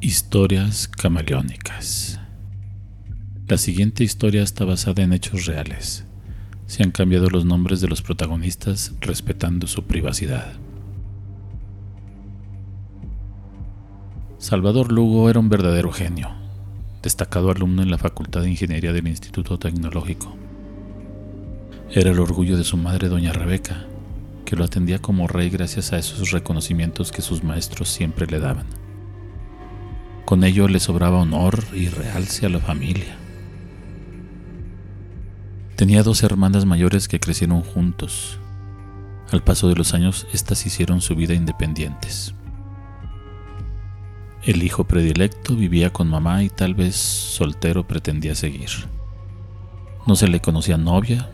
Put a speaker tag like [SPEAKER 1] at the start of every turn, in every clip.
[SPEAKER 1] Historias camaleónicas. La siguiente historia está basada en hechos reales. Se han cambiado los nombres de los protagonistas respetando su privacidad. Salvador Lugo era un verdadero genio, destacado alumno en la Facultad de Ingeniería del Instituto Tecnológico. Era el orgullo de su madre, doña Rebeca, que lo atendía como rey gracias a esos reconocimientos que sus maestros siempre le daban. Con ello le sobraba honor y realce a la familia. Tenía dos hermanas mayores que crecieron juntos. Al paso de los años, éstas hicieron su vida independientes. El hijo predilecto vivía con mamá y tal vez soltero pretendía seguir. No se le conocía novia,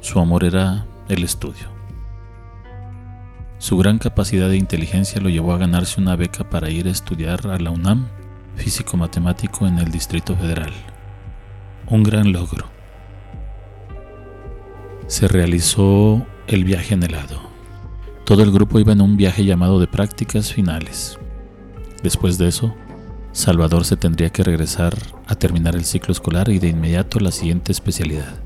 [SPEAKER 1] su amor era el estudio. Su gran capacidad de inteligencia lo llevó a ganarse una beca para ir a estudiar a la UNAM, físico-matemático en el Distrito Federal. Un gran logro. Se realizó el viaje anhelado. Todo el grupo iba en un viaje llamado de prácticas finales. Después de eso, Salvador se tendría que regresar a terminar el ciclo escolar y de inmediato la siguiente especialidad.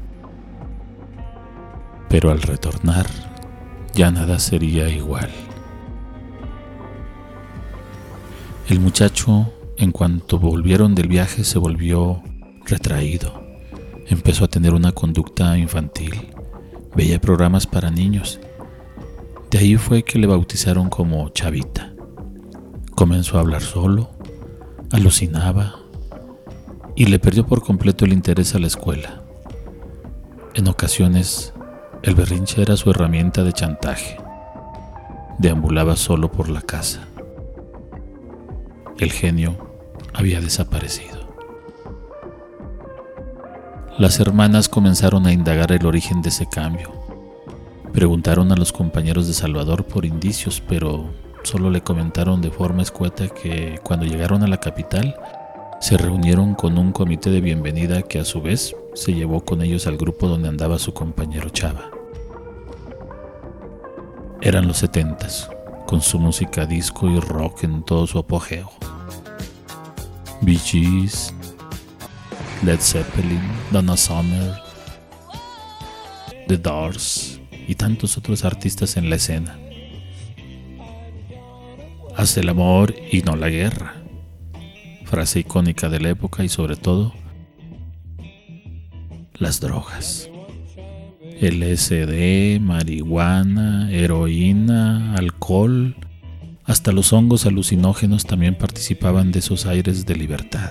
[SPEAKER 1] Pero al retornar, ya nada sería igual. El muchacho, en cuanto volvieron del viaje, se volvió retraído. Empezó a tener una conducta infantil. Veía programas para niños. De ahí fue que le bautizaron como Chavita. Comenzó a hablar solo, alucinaba y le perdió por completo el interés a la escuela. En ocasiones el berrinche era su herramienta de chantaje. Deambulaba solo por la casa. El genio había desaparecido. Las hermanas comenzaron a indagar el origen de ese cambio. Preguntaron a los compañeros de Salvador por indicios, pero solo le comentaron de forma escueta que cuando llegaron a la capital se reunieron con un comité de bienvenida que a su vez se llevó con ellos al grupo donde andaba su compañero Chava. Eran los setentas, con su música disco y rock en todo su apogeo. Bee Gees, Led Zeppelin, Donna Summer, The Doors y tantos otros artistas en la escena. Haz el amor y no la guerra. Frase icónica de la época y sobre todo las drogas. LSD, marihuana, heroína, alcohol, hasta los hongos alucinógenos también participaban de esos aires de libertad.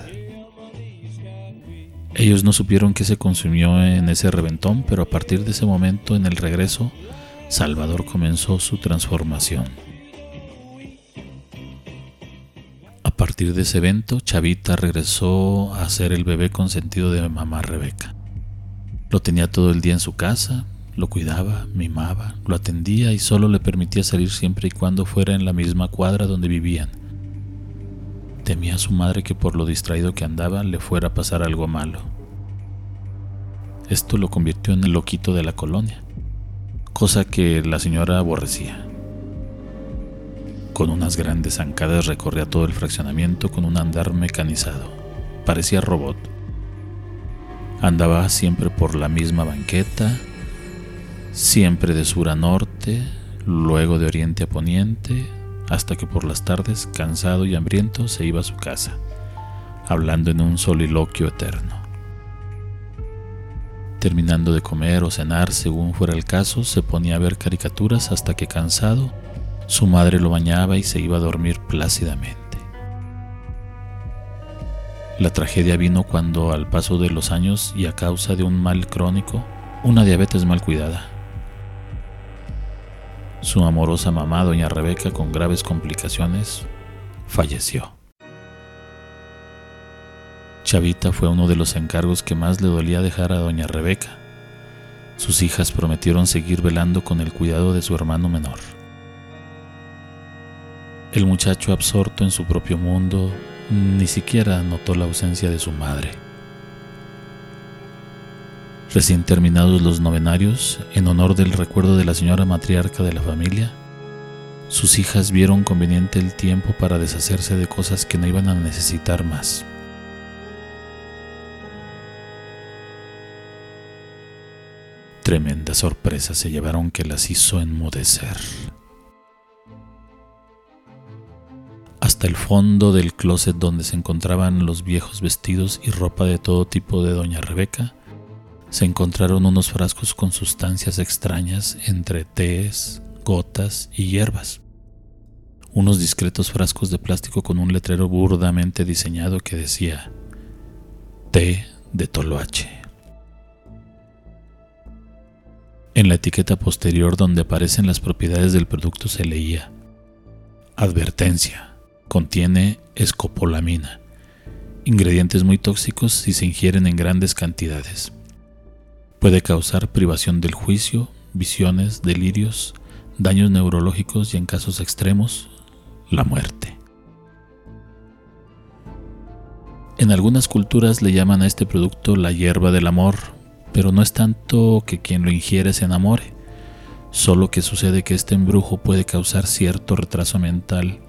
[SPEAKER 1] Ellos no supieron qué se consumió en ese reventón, pero a partir de ese momento, en el regreso, Salvador comenzó su transformación. A partir de ese evento, Chavita regresó a ser el bebé consentido de mamá Rebeca. Lo tenía todo el día en su casa, lo cuidaba, mimaba, lo atendía y solo le permitía salir siempre y cuando fuera en la misma cuadra donde vivían. Temía a su madre que por lo distraído que andaba le fuera a pasar algo malo. Esto lo convirtió en el loquito de la colonia, cosa que la señora aborrecía. Con unas grandes zancadas recorría todo el fraccionamiento con un andar mecanizado. Parecía robot Andaba siempre por la misma banqueta, siempre de sur a norte, luego de oriente a poniente, hasta que por las tardes, cansado y hambriento, se iba a su casa, hablando en un soliloquio eterno. Terminando de comer o cenar, según fuera el caso, se ponía a ver caricaturas hasta que cansado, su madre lo bañaba y se iba a dormir plácidamente. La tragedia vino cuando al paso de los años y a causa de un mal crónico, una diabetes mal cuidada. Su amorosa mamá, doña Rebeca, con graves complicaciones, falleció. Chavita fue uno de los encargos que más le dolía dejar a doña Rebeca. Sus hijas prometieron seguir velando con el cuidado de su hermano menor. El muchacho absorto en su propio mundo ni siquiera notó la ausencia de su madre. Recién terminados los novenarios, en honor del recuerdo de la señora matriarca de la familia, sus hijas vieron conveniente el tiempo para deshacerse de cosas que no iban a necesitar más. Tremenda sorpresa se llevaron que las hizo enmudecer. Hasta el fondo del closet donde se encontraban los viejos vestidos y ropa de todo tipo de doña Rebeca, se encontraron unos frascos con sustancias extrañas entre tés, gotas y hierbas. Unos discretos frascos de plástico con un letrero burdamente diseñado que decía té de toloache. En la etiqueta posterior donde aparecen las propiedades del producto se leía Advertencia. Contiene escopolamina, ingredientes muy tóxicos si se ingieren en grandes cantidades. Puede causar privación del juicio, visiones, delirios, daños neurológicos y en casos extremos, la muerte. En algunas culturas le llaman a este producto la hierba del amor pero no es tanto que quien lo ingiere se enamore, solo que sucede que este embrujo puede causar cierto retraso mental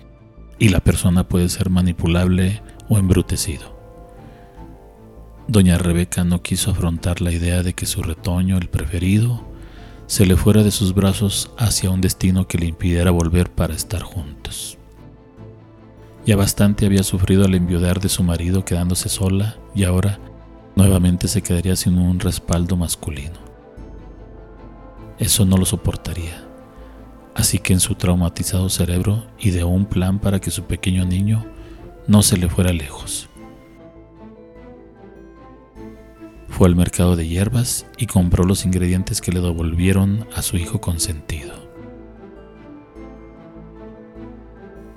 [SPEAKER 1] y la persona puede ser manipulable o embrutecido. Doña Rebeca no quiso afrontar la idea de que su retoño, el preferido, se le fuera de sus brazos hacia un destino que le impidiera volver para estar juntos. Ya bastante había sufrido al enviudar de su marido quedándose sola y ahora nuevamente se quedaría sin un respaldo masculino. Eso no lo soportaría. Así que en su traumatizado cerebro ideó un plan para que su pequeño niño no se le fuera lejos. Fue al mercado de hierbas y compró los ingredientes que le devolvieron a su hijo consentido.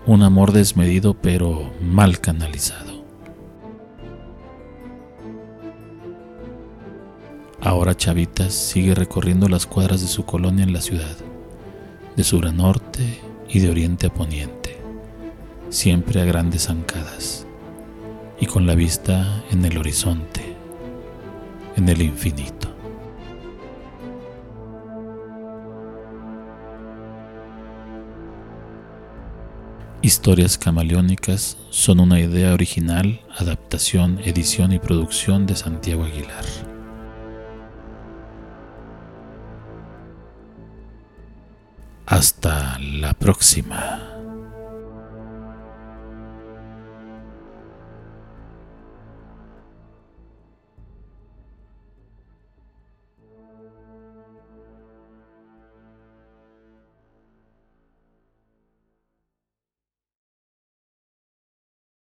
[SPEAKER 1] Un amor desmedido pero mal canalizado. Ahora Chavitas sigue recorriendo las cuadras de su colonia en la ciudad, de sur a norte y de oriente a poniente, siempre a grandes zancadas y con la vista en el horizonte, en el infinito. Historias camaleónicas son una idea original, adaptación, edición y producción de Santiago Aguilar. Hasta la próxima.